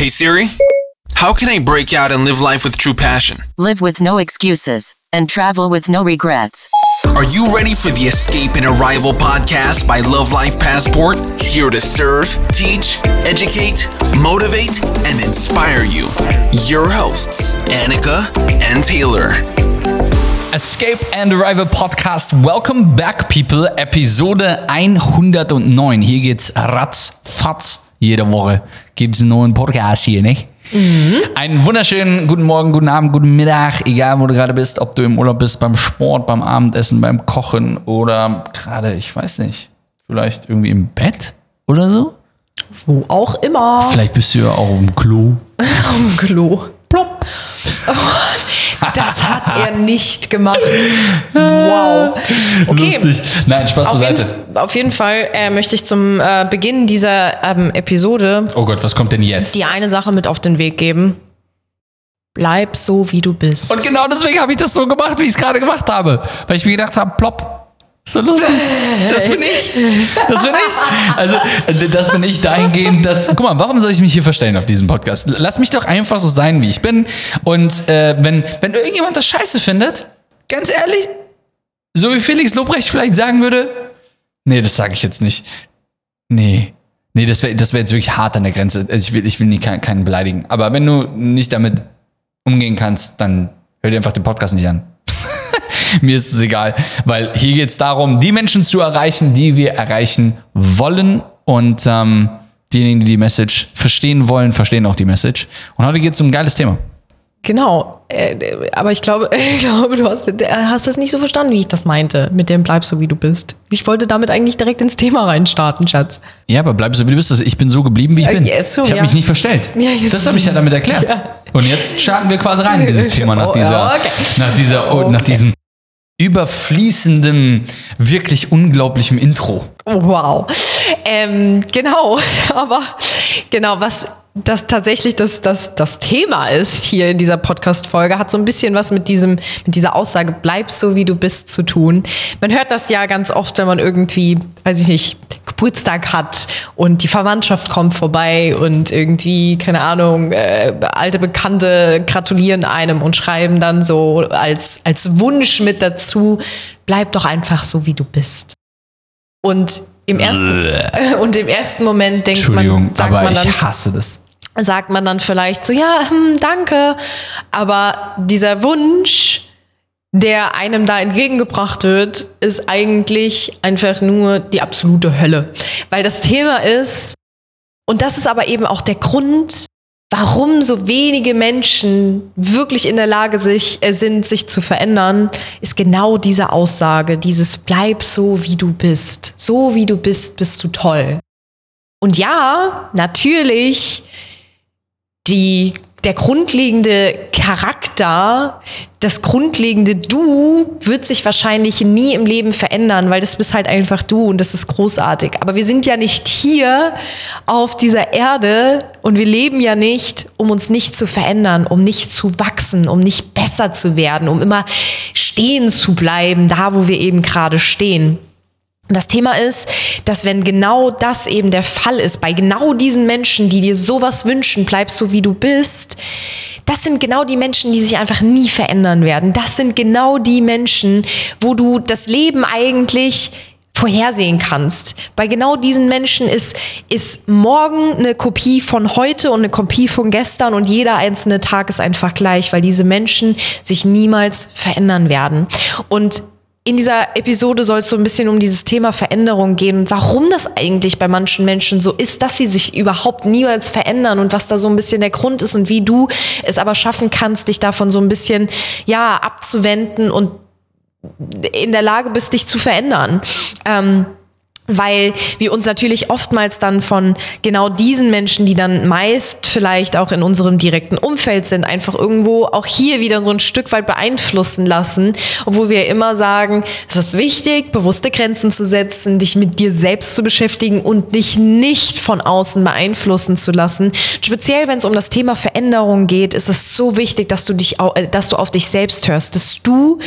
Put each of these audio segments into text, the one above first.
Hey Siri, how can I break out and live life with true passion? Live with no excuses and travel with no regrets. Are you ready for the Escape and Arrival podcast by Love Life Passport? Here to serve, teach, educate, motivate, and inspire you. Your hosts, Annika and Taylor. Escape and Arrival Podcast. Welcome back, people. Episode 109. Hier geht's ratzfatz. Jede Woche gibt's einen neuen Podcast hier, nicht? Einen wunderschönen guten Morgen, guten Abend, guten Mittag, egal wo du gerade bist, ob du im Urlaub bist, beim Sport, beim Abendessen, beim Kochen oder gerade, ich weiß nicht, vielleicht irgendwie im Bett oder so. Wo auch immer. Vielleicht bist du ja auch im Klo. Am Klo. Plopp. Das hat er nicht gemacht. Wow. Okay. Lustig. Nein, Spaß Auf beiseite. jeden, auf jeden Fall äh, möchte ich zum äh, Beginn dieser ähm, Episode Oh Gott, was kommt denn jetzt? dir eine Sache mit auf den Weg geben. Bleib so, wie du bist. Und genau deswegen habe ich das so gemacht, wie ich es gerade gemacht habe. Weil ich mir gedacht habe, plopp. So lustig. Das bin ich. Das bin ich. Also, das bin ich dahingehend, dass. Guck mal, warum soll ich mich hier verstellen auf diesem Podcast? Lass mich doch einfach so sein, wie ich bin. Und äh, wenn, wenn irgendjemand das scheiße findet, ganz ehrlich, so wie Felix Lobrecht vielleicht sagen würde, nee, das sage ich jetzt nicht. Nee. Nee, das wäre das wär jetzt wirklich hart an der Grenze. Also ich will, ich will nie keinen, keinen beleidigen. Aber wenn du nicht damit umgehen kannst, dann hör dir einfach den Podcast nicht an. Mir ist es egal, weil hier geht es darum, die Menschen zu erreichen, die wir erreichen wollen. Und ähm, diejenigen, die die Message verstehen wollen, verstehen auch die Message. Und heute geht es um ein geiles Thema. Genau. Äh, aber ich glaube, ich glaube, du hast, äh, hast das nicht so verstanden, wie ich das meinte. Mit dem bleib so, wie du bist. Ich wollte damit eigentlich direkt ins Thema reinstarten, Schatz. Ja, aber bleib so, wie du bist. Also Ich bin so geblieben, wie ich Äh, bin. ja, so, ich habe ja. mich nicht verstellt. Ja, das habe ich ja damit erklärt. Ja. Und jetzt starten wir quasi rein in dieses Thema nach Oh, dieser, ja, okay. nach dieser, oh, nach Okay. diesem überfließenden, wirklich unglaublichen Intro. Wow. Ähm, genau, aber genau, was das tatsächlich das, das, das Thema ist hier in dieser Podcast-Folge, hat so ein bisschen was mit diesem, mit dieser Aussage, bleib so wie du bist zu tun. Man hört das ja ganz oft, wenn man irgendwie, weiß ich nicht, Geburtstag hat und die Verwandtschaft kommt vorbei und irgendwie, keine Ahnung, äh, alte Bekannte gratulieren einem und schreiben dann so als, als Wunsch mit dazu, bleib doch einfach so wie du bist. Und im ersten, und im ersten Moment denkt Entschuldigung, man, sagt aber man dann, ich hasse das. sagt man dann vielleicht so, ja, hm, danke. Aber dieser Wunsch, der einem da entgegengebracht wird, ist eigentlich einfach nur die absolute Hölle. Weil das Thema ist, und das ist aber eben auch der Grund, warum so wenige Menschen wirklich in der Lage sich, äh, sind, sich zu verändern, ist genau diese Aussage, dieses bleib so, wie du bist. So, wie du bist, bist du toll. Und ja, natürlich, die, der grundlegende Charakter, das grundlegende Du wird sich wahrscheinlich nie im Leben verändern, weil das bist halt einfach du und das ist großartig. Aber wir sind ja nicht hier auf dieser Erde und wir leben ja nicht, um uns nicht zu verändern, um nicht zu wachsen, um nicht besser zu werden, um immer stehen zu bleiben, da wo wir eben gerade stehen. Und das Thema ist, dass wenn genau das eben der Fall ist, bei genau diesen Menschen, die dir sowas wünschen, bleibst so wie du bist, das sind genau die Menschen, die sich einfach nie verändern werden. Das sind genau die Menschen, wo du das Leben eigentlich vorhersehen kannst. Bei genau diesen Menschen ist, ist morgen eine Kopie von heute und eine Kopie von gestern und jeder einzelne Tag ist einfach gleich, weil diese Menschen sich niemals verändern werden. Und in dieser Episode soll es so ein bisschen um dieses Thema Veränderung gehen und warum das eigentlich bei manchen Menschen so ist, dass sie sich überhaupt niemals verändern und was da so ein bisschen der Grund ist und wie du es aber schaffen kannst, dich davon so ein bisschen, ja, abzuwenden und in der Lage bist, dich zu verändern. Ähm, weil wir uns natürlich oftmals dann von genau diesen Menschen, die dann meist vielleicht auch in unserem direkten Umfeld sind, einfach irgendwo auch hier wieder so ein Stück weit beeinflussen lassen, obwohl wir immer sagen, es ist wichtig, bewusste Grenzen zu setzen, dich mit dir selbst zu beschäftigen und dich nicht von außen beeinflussen zu lassen. Speziell wenn es um das Thema Veränderung geht, ist es so wichtig, dass du dich, äh, dass du auf dich selbst hörst, dass du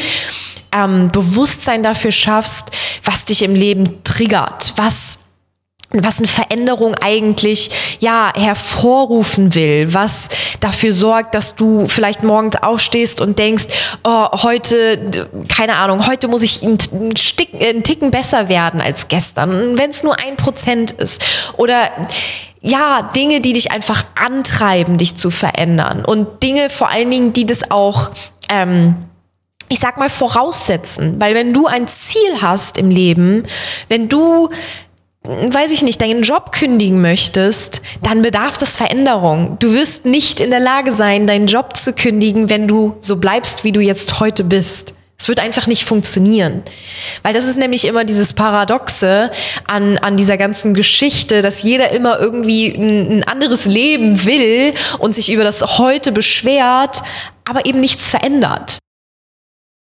ähm, Bewusstsein dafür schaffst, was dich im Leben triggert, was was eine Veränderung eigentlich ja hervorrufen will, was dafür sorgt, dass du vielleicht morgens aufstehst und denkst, oh, heute, keine Ahnung, heute muss ich einen, einen Ticken besser werden als gestern, wenn es nur ein Prozent ist. Oder ja, Dinge, die dich einfach antreiben, dich zu verändern. Und Dinge vor allen Dingen, die das auch ähm, ich sag mal, voraussetzen. Weil wenn du ein Ziel hast im Leben, wenn du weiß ich nicht, deinen Job kündigen möchtest, dann bedarf das Veränderung. Du wirst nicht in der Lage sein, deinen Job zu kündigen, wenn du so bleibst, wie du jetzt heute bist. Es wird einfach nicht funktionieren. Weil das ist nämlich immer dieses Paradoxe an, an dieser ganzen Geschichte, dass jeder immer irgendwie ein, ein anderes Leben will und sich über das heute beschwert, aber eben nichts verändert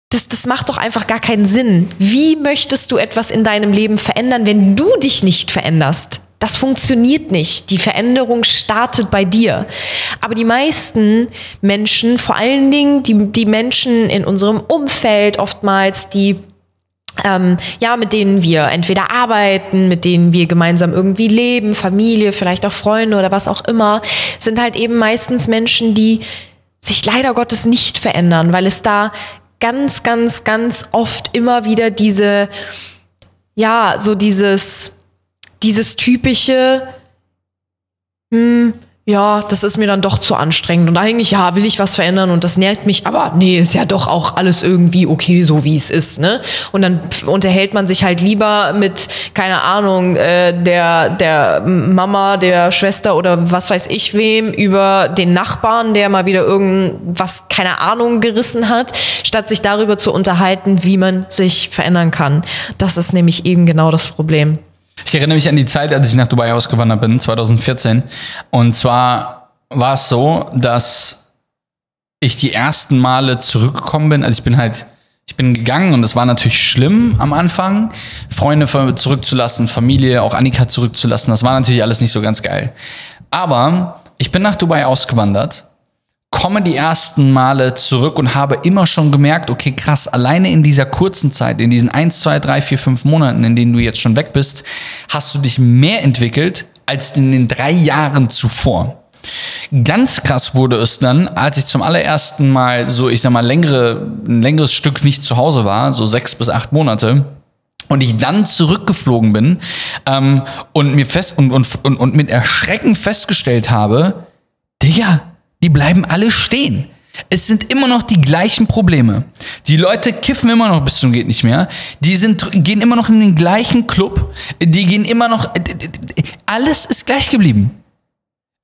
das, das macht doch einfach gar keinen Sinn. Wie möchtest du etwas in deinem Leben verändern, wenn du dich nicht veränderst? Das funktioniert nicht. Die Veränderung startet bei dir. Aber die meisten Menschen, vor allen Dingen die, die Menschen in unserem Umfeld, oftmals die ähm, ja, mit denen wir entweder arbeiten, mit denen wir gemeinsam irgendwie leben, Familie, vielleicht auch Freunde oder was auch immer, sind halt eben meistens Menschen, die sich leider Gottes nicht verändern, weil es da ganz, ganz, ganz oft immer wieder diese, ja, so dieses, dieses typische, hm, ja, das ist mir dann doch zu anstrengend. Und eigentlich, ja, will ich was verändern und das nervt mich, aber nee, ist ja doch auch alles irgendwie okay, so wie es ist, ne? Und dann unterhält man sich halt lieber mit, keine Ahnung, äh, der, der Mama, der Schwester oder was weiß ich wem über den Nachbarn, der mal wieder irgendwas, keine Ahnung, gerissen hat, statt sich darüber zu unterhalten, wie man sich verändern kann. Das ist nämlich eben genau das Problem. Ich erinnere mich an die Zeit, als ich nach Dubai ausgewandert bin, 2014. Und zwar war es so, dass ich die ersten Male zurückgekommen bin. Also ich bin halt, ich bin gegangen und es war natürlich schlimm am Anfang, Freunde zurückzulassen, Familie, auch Annika zurückzulassen. Das war natürlich alles nicht so ganz geil. Aber ich bin nach Dubai ausgewandert komme die ersten Male zurück und habe immer schon gemerkt, okay, krass, alleine in dieser kurzen Zeit, in diesen 1, 2, 3, 4, 5 Monaten, in denen du jetzt schon weg bist, hast du dich mehr entwickelt als in den drei Jahren zuvor. Ganz krass wurde es dann, als ich zum allerersten Mal so, ich sag mal, längere, ein längeres Stück nicht zu Hause war, so sechs bis acht Monate, und ich dann zurückgeflogen bin ähm, und mir fest und, und, und, und mit Erschrecken festgestellt habe, Digga, die bleiben alle stehen. Es sind immer noch die gleichen Probleme. Die Leute kiffen immer noch bis zum geht nicht mehr. Die sind, gehen immer noch in den gleichen Club. Die gehen immer noch. Alles ist gleich geblieben.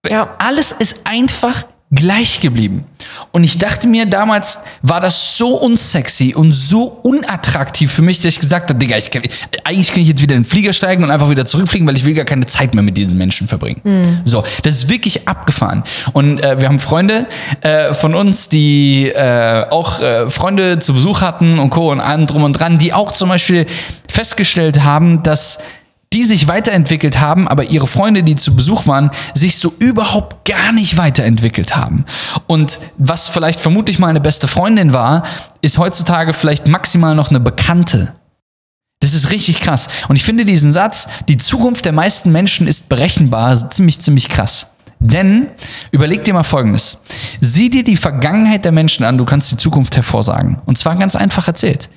Ja. Alles ist einfach gleich geblieben. Und ich dachte mir, damals war das so unsexy und so unattraktiv für mich, dass ich gesagt habe, Digga, ich kann, eigentlich kann ich jetzt wieder in den Flieger steigen und einfach wieder zurückfliegen, weil ich will gar keine Zeit mehr mit diesen Menschen verbringen. Mhm. So, das ist wirklich abgefahren. Und äh, wir haben Freunde äh, von uns, die äh, auch äh, Freunde zu Besuch hatten und Co. und allem drum und dran, die auch zum Beispiel festgestellt haben, dass die sich weiterentwickelt haben, aber ihre Freunde, die zu Besuch waren, sich so überhaupt gar nicht weiterentwickelt haben. Und was vielleicht vermutlich mal eine beste Freundin war, ist heutzutage vielleicht maximal noch eine Bekannte. Das ist richtig krass. Und ich finde diesen Satz, die Zukunft der meisten Menschen ist berechenbar, ziemlich, ziemlich krass. Denn überleg dir mal Folgendes. Sieh dir die Vergangenheit der Menschen an, du kannst die Zukunft hervorsagen. Und zwar ganz einfach erzählt.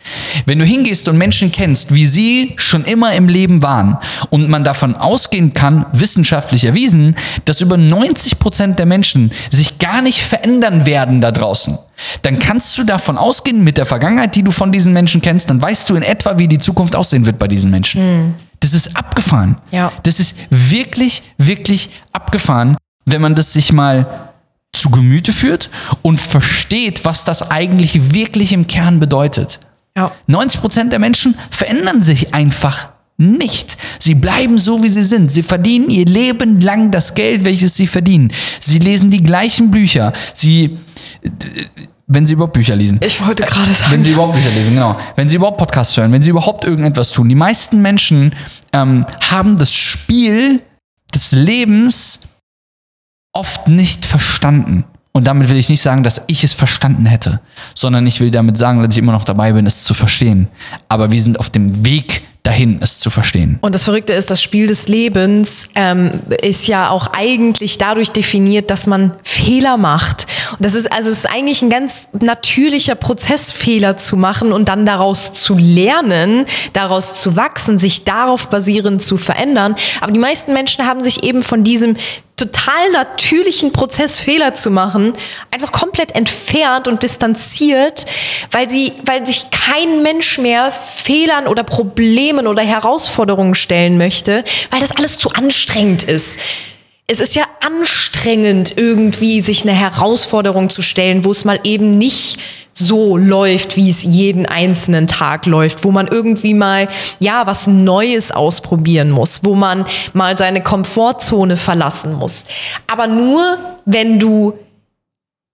Wenn du hingehst und Menschen kennst, wie sie schon immer im Leben waren und man davon ausgehen kann, wissenschaftlich erwiesen, dass über 90 Prozent der Menschen sich gar nicht verändern werden da draußen, dann kannst du davon ausgehen, mit der Vergangenheit, die du von diesen Menschen kennst, dann weißt du in etwa, wie die Zukunft aussehen wird bei diesen Menschen. Mhm. Das ist abgefahren. Ja. Das ist wirklich, wirklich abgefahren wenn man das sich mal zu Gemüte führt und versteht, was das eigentlich wirklich im Kern bedeutet. Ja. 90 Prozent der Menschen verändern sich einfach nicht. Sie bleiben so, wie sie sind. Sie verdienen ihr Leben lang das Geld, welches sie verdienen. Sie lesen die gleichen Bücher. Sie, wenn sie überhaupt Bücher lesen. Ich wollte gerade sagen. Wenn sie überhaupt Bücher lesen, genau. Wenn sie überhaupt Podcasts hören, wenn sie überhaupt irgendetwas tun. Die meisten Menschen ähm, haben das Spiel des Lebens oft nicht verstanden. Und damit will ich nicht sagen, dass ich es verstanden hätte, sondern ich will damit sagen, dass ich immer noch dabei bin, es zu verstehen. Aber wir sind auf dem Weg dahin, es zu verstehen. Und das Verrückte ist, das Spiel des Lebens ähm, ist ja auch eigentlich dadurch definiert, dass man Fehler macht. Und das ist also es ist eigentlich ein ganz natürlicher Prozess, Fehler zu machen und dann daraus zu lernen, daraus zu wachsen, sich darauf basierend zu verändern. Aber die meisten Menschen haben sich eben von diesem total natürlichen Prozess Fehler zu machen, einfach komplett entfernt und distanziert, weil sie, weil sich kein Mensch mehr Fehlern oder Problemen oder Herausforderungen stellen möchte, weil das alles zu anstrengend ist es ist ja anstrengend, irgendwie sich eine Herausforderung zu stellen, wo es mal eben nicht so läuft, wie es jeden einzelnen Tag läuft, wo man irgendwie mal, ja, was Neues ausprobieren muss, wo man mal seine Komfortzone verlassen muss. Aber nur, wenn du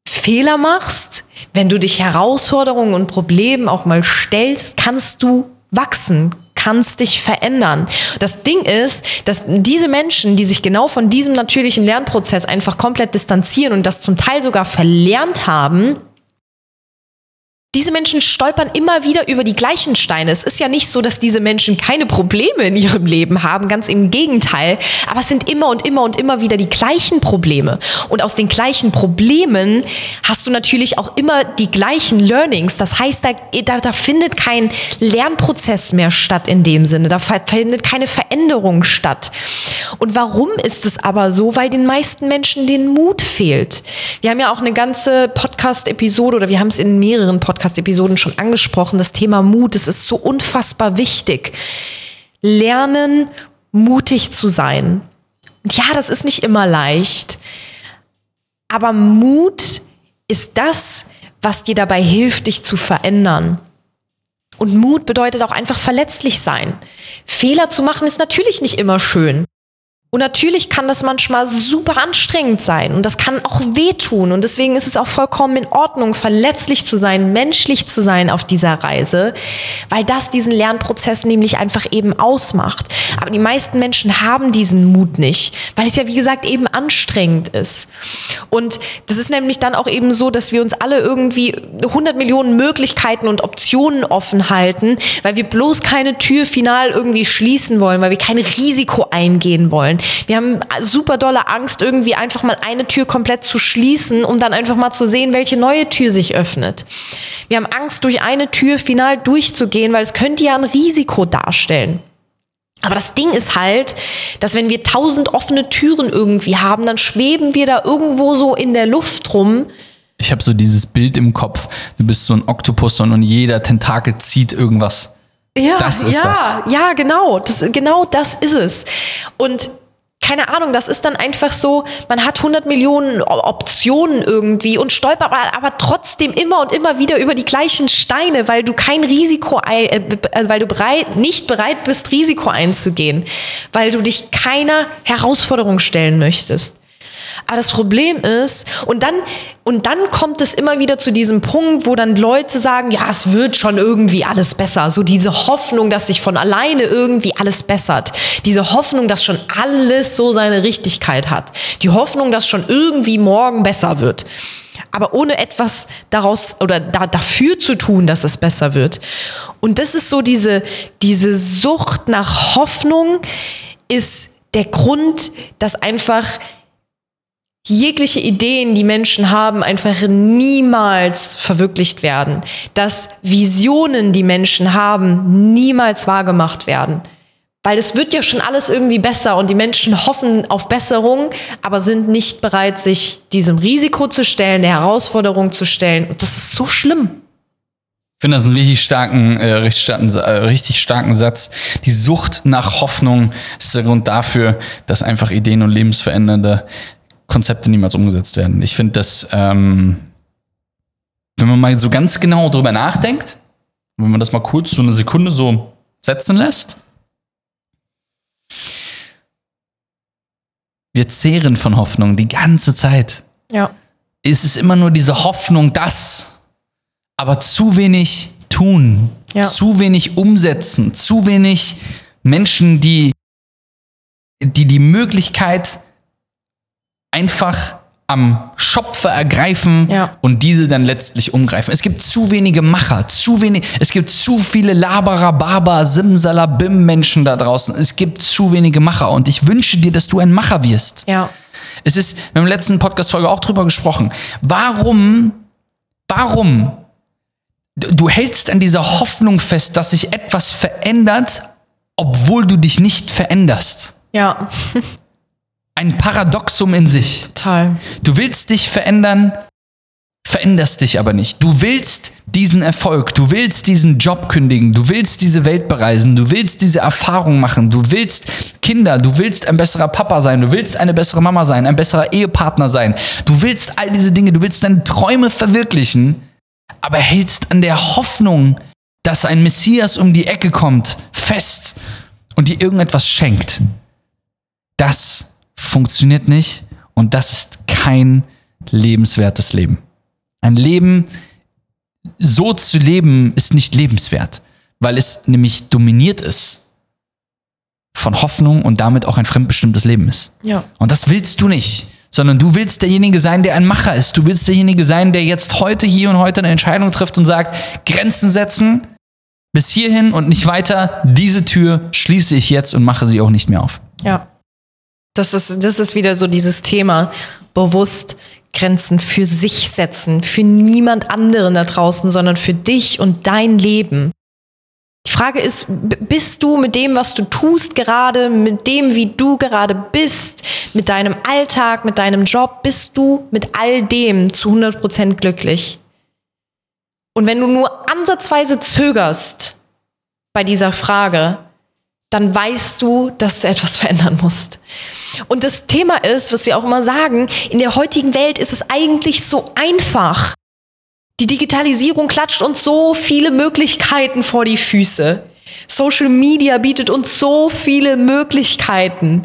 Fehler machst, wenn du dich Herausforderungen und Problemen auch mal stellst, kannst du wachsen, kannst dich verändern. Das Ding ist, dass diese Menschen, die sich genau von diesem natürlichen Lernprozess einfach komplett distanzieren und das zum Teil sogar verlernt haben, diese Menschen stolpern immer wieder über die gleichen Steine. Es ist ja nicht so, dass diese Menschen keine Probleme in ihrem Leben haben, ganz im Gegenteil. Aber es sind immer und immer und immer wieder die gleichen Probleme. Und aus den gleichen Problemen hast du natürlich auch immer die gleichen Learnings. Das heißt, da, da, da findet kein Lernprozess mehr statt in dem Sinne. Da findet keine Veränderung statt. Und warum ist es aber so? Weil den meisten Menschen den Mut fehlt. Wir haben ja auch eine ganze Podcast-Episode oder wir haben es in mehreren Podcasts Podcast-Episoden schon angesprochen, das Thema Mut, es ist so unfassbar wichtig. Lernen, mutig zu sein. Und ja, das ist nicht immer leicht, aber Mut ist das, was dir dabei hilft, dich zu verändern. Und Mut bedeutet auch einfach verletzlich sein. Fehler zu machen ist natürlich nicht immer schön. Und natürlich kann das manchmal super anstrengend sein und das kann auch wehtun. Und deswegen ist es auch vollkommen in Ordnung, verletzlich zu sein, menschlich zu sein auf dieser Reise, weil das diesen Lernprozess nämlich einfach eben ausmacht. Aber die meisten Menschen haben diesen Mut nicht, weil es ja, wie gesagt, eben anstrengend ist. Und das ist nämlich dann auch eben so, dass wir uns alle irgendwie 100 Millionen Möglichkeiten und Optionen offen halten, weil wir bloß keine Tür final irgendwie schließen wollen, weil wir kein Risiko eingehen wollen. Wir haben super dolle Angst, irgendwie einfach mal eine Tür komplett zu schließen, um dann einfach mal zu sehen, welche neue Tür sich öffnet. Wir haben Angst, durch eine Tür final durchzugehen, weil es könnte ja ein Risiko darstellen. Aber das Ding ist halt, dass wenn wir tausend offene Türen irgendwie haben, dann schweben wir da irgendwo so in der Luft rum. Ich habe so dieses Bild im Kopf. Du bist so ein Oktopus und jeder Tentakel zieht irgendwas. Ja, das ist ja, das. ja, genau. Das, genau das ist es. Und keine Ahnung, das ist dann einfach so, man hat 100 Millionen Optionen irgendwie und stolpert aber, aber trotzdem immer und immer wieder über die gleichen Steine, weil du kein Risiko, äh, äh, weil du bereit, nicht bereit bist, Risiko einzugehen, weil du dich keiner Herausforderung stellen möchtest. Aber das Problem ist, und dann, und dann kommt es immer wieder zu diesem Punkt, wo dann Leute sagen, ja, es wird schon irgendwie alles besser. So diese Hoffnung, dass sich von alleine irgendwie alles bessert. Diese Hoffnung, dass schon alles so seine Richtigkeit hat. Die Hoffnung, dass schon irgendwie morgen besser wird. Aber ohne etwas daraus oder da, dafür zu tun, dass es besser wird. Und das ist so diese, diese Sucht nach Hoffnung ist der Grund, dass einfach jegliche Ideen, die Menschen haben, einfach niemals verwirklicht werden. Dass Visionen, die Menschen haben, niemals wahrgemacht werden. Weil es wird ja schon alles irgendwie besser und die Menschen hoffen auf Besserung, aber sind nicht bereit, sich diesem Risiko zu stellen, der Herausforderung zu stellen. Und das ist so schlimm. Ich finde das einen richtig starken, äh, richtig, starken, äh, richtig starken Satz. Die Sucht nach Hoffnung ist der Grund dafür, dass einfach Ideen und lebensverändernde Konzepte niemals umgesetzt werden. Ich finde, dass, ähm, wenn man mal so ganz genau drüber nachdenkt, wenn man das mal kurz so eine Sekunde so setzen lässt, wir zehren von Hoffnung die ganze Zeit. Ja. Es ist immer nur diese Hoffnung, dass, aber zu wenig tun, ja. zu wenig umsetzen, zu wenig Menschen, die die, die Möglichkeit einfach am Schopfe ergreifen Ja. und diese dann letztlich umgreifen. Es gibt zu wenige Macher, zu wenig, es gibt zu viele Laberer, Barber, Simsalabim Menschen da draußen. Es gibt zu wenige Macher und ich wünsche dir, dass du ein Macher wirst. Ja. Es ist, wir haben in der letzten Podcast-Folge auch drüber gesprochen. Warum, warum du du hältst an dieser Hoffnung fest, dass sich etwas verändert, obwohl du dich nicht veränderst? Ja. Ein Paradoxum in sich. Total. Du willst dich verändern, veränderst dich aber nicht. Du willst diesen Erfolg, du willst diesen Job kündigen, du willst diese Welt bereisen, du willst diese Erfahrung machen, du willst Kinder, du willst ein besserer Papa sein, du willst eine bessere Mama sein, ein besserer Ehepartner sein, du willst all diese Dinge, du willst deine Träume verwirklichen, aber hältst an der Hoffnung, dass ein Messias um die Ecke kommt, fest und dir irgendetwas schenkt. Das funktioniert nicht und das ist kein lebenswertes Leben. Ein Leben, so zu leben, ist nicht lebenswert, weil es nämlich dominiert ist von Hoffnung und damit auch ein fremdbestimmtes Leben ist. Ja. Und das willst du nicht, sondern du willst derjenige sein, der ein Macher ist. Du willst derjenige sein, der jetzt heute, hier und heute eine Entscheidung trifft und sagt, Grenzen setzen, bis hierhin und nicht weiter. Diese Tür schließe ich jetzt und mache sie auch nicht mehr auf. Ja. Das ist, das ist wieder so dieses Thema, bewusst Grenzen für sich setzen, für niemand anderen da draußen, sondern für dich und dein Leben. Die Frage ist, bist du mit dem, was du tust gerade, mit dem, wie du gerade bist, mit deinem Alltag, mit deinem Job, bist du mit all dem zu 100% glücklich? Und wenn du nur ansatzweise zögerst bei dieser Frage, dann weißt du, dass du etwas verändern musst. Und das Thema ist, was wir auch immer sagen, in der heutigen Welt ist es eigentlich so einfach. Die Digitalisierung klatscht uns so viele Möglichkeiten vor die Füße. Social Media bietet uns so viele Möglichkeiten,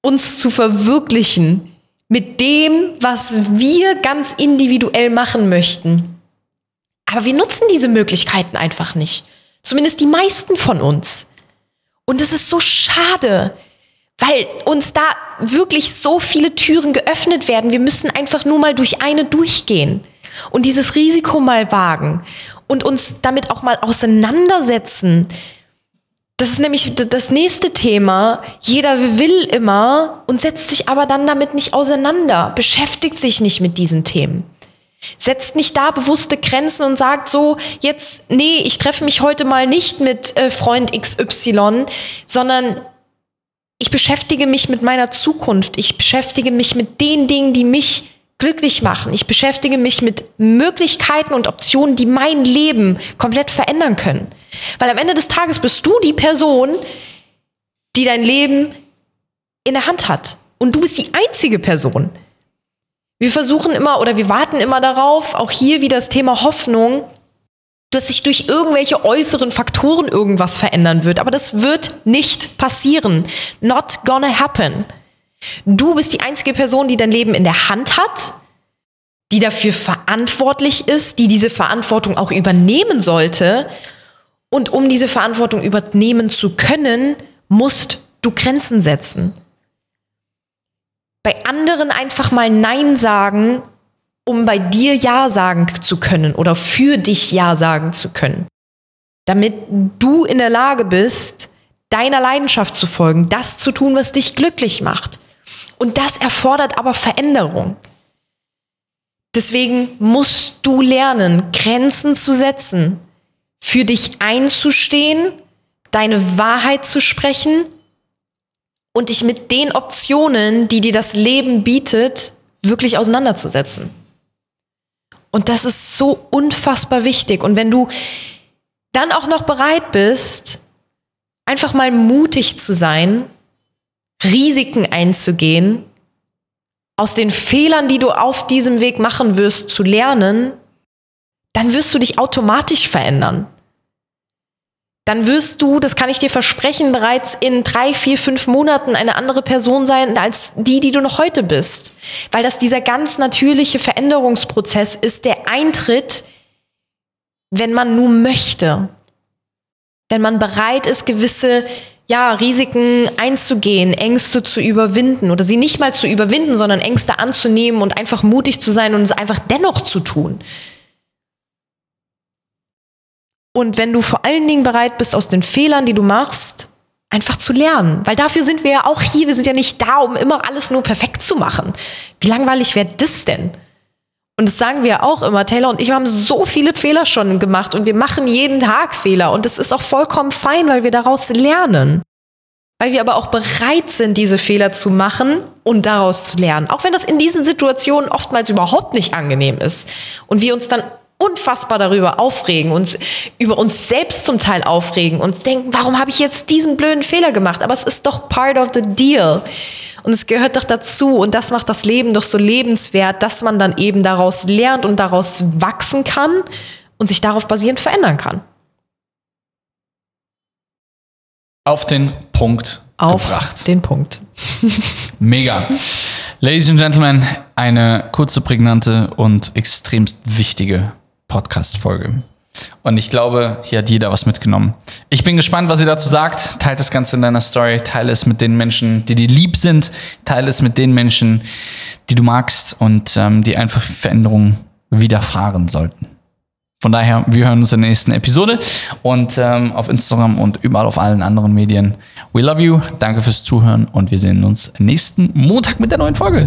uns zu verwirklichen mit dem, was wir ganz individuell machen möchten. Aber wir nutzen diese Möglichkeiten einfach nicht. Zumindest die meisten von uns. Und es ist so schade, weil uns da wirklich so viele Türen geöffnet werden. Wir müssen einfach nur mal durch eine durchgehen und dieses Risiko mal wagen und uns damit auch mal auseinandersetzen. Das ist nämlich das nächste Thema. Jeder will immer und setzt sich aber dann damit nicht auseinander, beschäftigt sich nicht mit diesen Themen. Setzt nicht da bewusste Grenzen und sagt so, jetzt, nee, ich treffe mich heute mal nicht mit äh, Freund XY, sondern ich beschäftige mich mit meiner Zukunft. Ich beschäftige mich mit den Dingen, die mich glücklich machen. Ich beschäftige mich mit Möglichkeiten und Optionen, die mein Leben komplett verändern können. Weil am Ende des Tages bist du die Person, die dein Leben in der Hand hat. Und du bist die einzige Person. Wir versuchen immer oder wir warten immer darauf, auch hier wieder das Thema Hoffnung, dass sich durch irgendwelche äußeren Faktoren irgendwas verändern wird. Aber das wird nicht passieren. Not gonna happen. Du bist die einzige Person, die dein Leben in der Hand hat, die dafür verantwortlich ist, die diese Verantwortung auch übernehmen sollte. Und um diese Verantwortung übernehmen zu können, musst du Grenzen setzen. Bei anderen einfach mal Nein sagen, um bei dir Ja sagen zu können oder für dich Ja sagen zu können. Damit du in der Lage bist, deiner Leidenschaft zu folgen, das zu tun, was dich glücklich macht. Und das erfordert aber Veränderung. Deswegen musst du lernen, Grenzen zu setzen, für dich einzustehen, deine Wahrheit zu sprechen und dich mit den Optionen, die dir das Leben bietet, wirklich auseinanderzusetzen. Und das ist so unfassbar wichtig. Und wenn du dann auch noch bereit bist, einfach mal mutig zu sein, Risiken einzugehen, aus den Fehlern, die du auf diesem Weg machen wirst, zu lernen, dann wirst du dich automatisch verändern. Dann wirst du, das kann ich dir versprechen, bereits in drei, vier, fünf Monaten eine andere Person sein als die, die du noch heute bist. Weil das dieser ganz natürliche Veränderungsprozess ist, der eintritt, wenn man nur möchte. Wenn man bereit ist, gewisse ja, Risiken einzugehen, Ängste zu überwinden oder sie nicht mal zu überwinden, sondern Ängste anzunehmen und einfach mutig zu sein und es einfach dennoch zu tun. Und wenn du vor allen Dingen bereit bist, aus den Fehlern, die du machst, einfach zu lernen. Weil dafür sind wir ja auch hier. Wir sind ja nicht da, um immer alles nur perfekt zu machen. Wie langweilig wäre das denn? Und das sagen wir auch immer. Taylor und ich haben so viele Fehler schon gemacht und wir machen jeden Tag Fehler. Und das ist auch vollkommen fein, weil wir daraus lernen. Weil wir aber auch bereit sind, diese Fehler zu machen und daraus zu lernen. Auch wenn das in diesen Situationen oftmals überhaupt nicht angenehm ist. Und wir uns dann unfassbar darüber aufregen, uns über uns selbst zum Teil aufregen und denken, warum habe ich jetzt diesen blöden Fehler gemacht? Aber es ist doch part of the deal. Und es gehört doch dazu und das macht das Leben doch so lebenswert, dass man dann eben daraus lernt und daraus wachsen kann und sich darauf basierend verändern kann. Auf den Punkt Auf gebracht. den Punkt. Mega. Ladies and Gentlemen, eine kurze, prägnante und extremst wichtige Podcast-Folge. Und ich glaube, hier hat jeder was mitgenommen. Ich bin gespannt, was ihr dazu sagt. Teilt das Ganze in deiner Story. Teile es mit den Menschen, die dir lieb sind. Teile es mit den Menschen, die du magst und ähm, die einfach Veränderungen widerfahren sollten. Von daher, wir hören uns in der nächsten Episode und ähm, auf Instagram und überall auf allen anderen Medien. We love you. Danke fürs Zuhören und wir sehen uns nächsten Montag mit der neuen Folge.